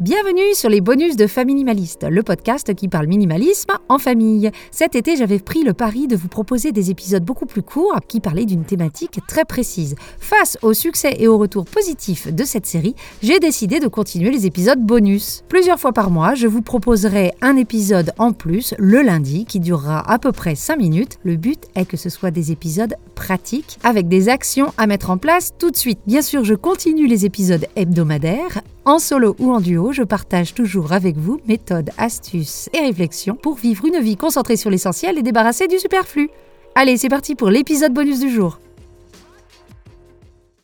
Bienvenue sur les bonus de Faminimaliste, le podcast qui parle minimalisme en famille. Cet été, j'avais pris le pari de vous proposer des épisodes beaucoup plus courts qui parlaient d'une thématique très précise. Face au succès et au retour positif de cette série, j'ai décidé de continuer les épisodes bonus. Plusieurs fois par mois, je vous proposerai un épisode en plus le lundi qui durera à peu près 5 minutes. Le but est que ce soit des épisodes pratiques avec des actions à mettre en place tout de suite. Bien sûr, je continue les épisodes hebdomadaires en solo ou en duo, je partage toujours avec vous méthodes, astuces et réflexions pour vivre une vie concentrée sur l'essentiel et débarrassée du superflu. Allez, c'est parti pour l'épisode bonus du jour.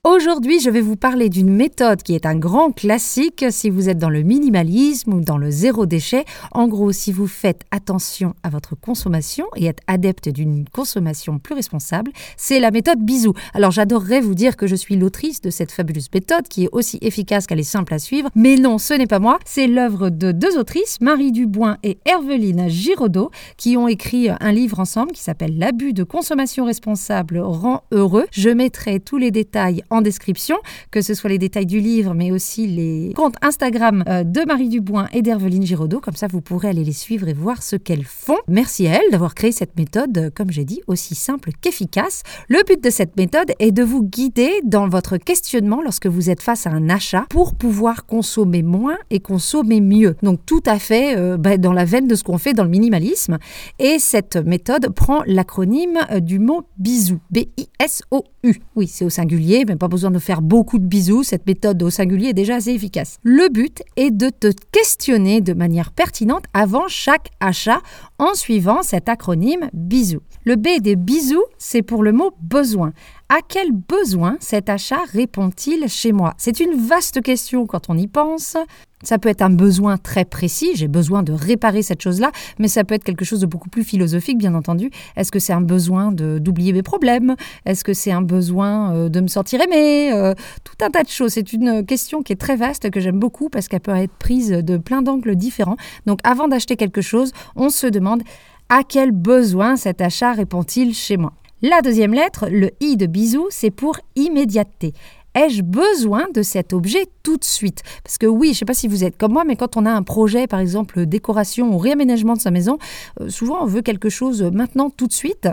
Aujourd'hui, je vais vous parler d'une méthode qui est un grand classique si vous êtes dans le minimalisme ou dans le zéro déchet. En gros, si vous faites attention à votre consommation et êtes adepte d'une consommation plus responsable, c'est la méthode bisou. Alors j'adorerais vous dire que je suis l'autrice de cette fabuleuse méthode qui est aussi efficace qu'elle est simple à suivre, mais non, ce n'est pas moi. C'est l'œuvre de deux autrices, Marie Dubois et Herveline Giraudot, qui ont écrit un livre ensemble qui s'appelle L'abus de consommation responsable rend heureux. Je mettrai tous les détails en description, que ce soit les détails du livre, mais aussi les comptes Instagram euh, de Marie Dubois et d'Herveline Giraudot. Comme ça, vous pourrez aller les suivre et voir ce qu'elles font. Merci à elles d'avoir créé cette méthode, euh, comme j'ai dit, aussi simple qu'efficace. Le but de cette méthode est de vous guider dans votre questionnement lorsque vous êtes face à un achat pour pouvoir consommer moins et consommer mieux. Donc tout à fait euh, bah, dans la veine de ce qu'on fait dans le minimalisme. Et cette méthode prend l'acronyme du mot bisou. B-I-S-O-U. Oui, c'est au singulier, mais pas besoin de faire beaucoup de bisous, cette méthode au singulier est déjà assez efficace. Le but est de te questionner de manière pertinente avant chaque achat en suivant cet acronyme bisous. Le B des bisous, c'est pour le mot besoin. À quel besoin cet achat répond-il chez moi? C'est une vaste question quand on y pense. Ça peut être un besoin très précis, j'ai besoin de réparer cette chose-là, mais ça peut être quelque chose de beaucoup plus philosophique, bien entendu. Est-ce que c'est un besoin d'oublier mes problèmes? Est-ce que c'est un besoin euh, de me sentir aimé euh, Tout un tas de choses. C'est une question qui est très vaste, que j'aime beaucoup, parce qu'elle peut être prise de plein d'angles différents. Donc avant d'acheter quelque chose, on se demande à quel besoin cet achat répond-il chez moi? La deuxième lettre, le i de bisou, c'est pour immédiateté. Ai-je besoin de cet objet tout de suite? Parce que oui, je ne sais pas si vous êtes comme moi, mais quand on a un projet, par exemple décoration ou réaménagement de sa maison, euh, souvent on veut quelque chose maintenant tout de suite.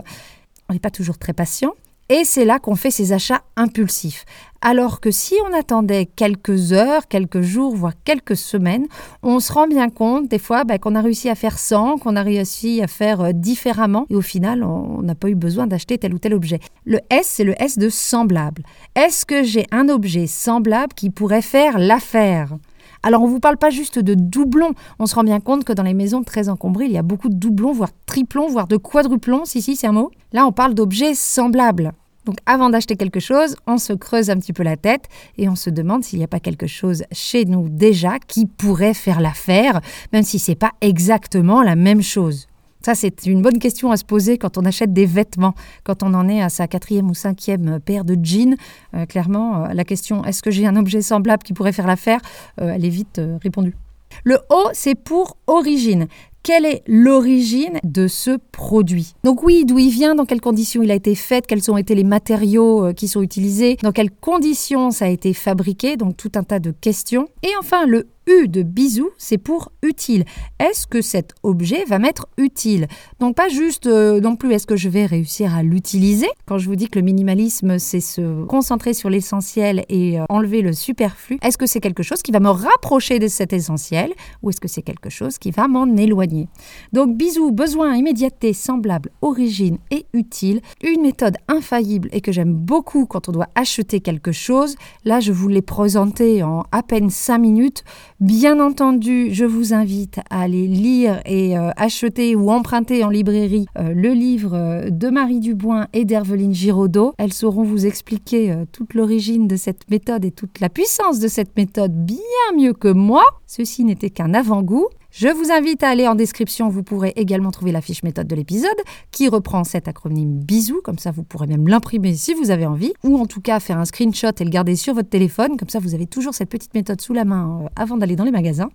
On n'est pas toujours très patient. Et c'est là qu'on fait ces achats impulsifs. Alors que si on attendait quelques heures, quelques jours, voire quelques semaines, on se rend bien compte des fois bah, qu'on a réussi à faire sans, qu'on a réussi à faire euh, différemment, et au final, on n'a pas eu besoin d'acheter tel ou tel objet. Le S, c'est le S de semblable. Est-ce que j'ai un objet semblable qui pourrait faire l'affaire? Alors on ne vous parle pas juste de doublons, on se rend bien compte que dans les maisons très encombrées, il y a beaucoup de doublons, voire triplons, voire de quadruplons, si si c'est un mot. Là on parle d'objets semblables. Donc avant d'acheter quelque chose, on se creuse un petit peu la tête et on se demande s'il n'y a pas quelque chose chez nous déjà qui pourrait faire l'affaire, même si ce n'est pas exactement la même chose. Ça, c'est une bonne question à se poser quand on achète des vêtements, quand on en est à sa quatrième ou cinquième paire de jeans. Euh, clairement, euh, la question est-ce que j'ai un objet semblable qui pourrait faire l'affaire euh, Elle est vite répondue. Le O, c'est pour origine quelle est l'origine de ce produit? Donc oui, d'où il vient, dans quelles conditions il a été fait, quels ont été les matériaux qui sont utilisés, dans quelles conditions ça a été fabriqué, donc tout un tas de questions. Et enfin, le U de bisou, c'est pour utile. Est-ce que cet objet va m'être utile? Donc pas juste euh, non plus est-ce que je vais réussir à l'utiliser? Quand je vous dis que le minimalisme, c'est se concentrer sur l'essentiel et euh, enlever le superflu, est-ce que c'est quelque chose qui va me rapprocher de cet essentiel ou est-ce que c'est quelque chose qui va m'en éloigner? Donc bisou, besoin, immédiateté, semblable, origine et utile, une méthode infaillible et que j'aime beaucoup quand on doit acheter quelque chose. Là, je vous l'ai présenté en à peine 5 minutes. Bien entendu, je vous invite à aller lire et euh, acheter ou emprunter en librairie euh, le livre euh, de Marie Dubois et d'Herveline Giraudot. Elles sauront vous expliquer toute l'origine de cette méthode et toute la puissance de cette méthode bien mieux que moi. Ceci n'était qu'un avant-goût. Je vous invite à aller en description, vous pourrez également trouver la fiche méthode de l'épisode qui reprend cet acronyme bisous, comme ça vous pourrez même l'imprimer si vous avez envie, ou en tout cas faire un screenshot et le garder sur votre téléphone, comme ça vous avez toujours cette petite méthode sous la main euh, avant d'aller dans les magasins.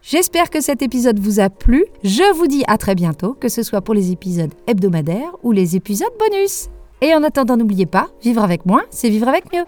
J'espère que cet épisode vous a plu. Je vous dis à très bientôt, que ce soit pour les épisodes hebdomadaires ou les épisodes bonus. Et en attendant, n'oubliez pas, vivre avec moins, c'est vivre avec mieux.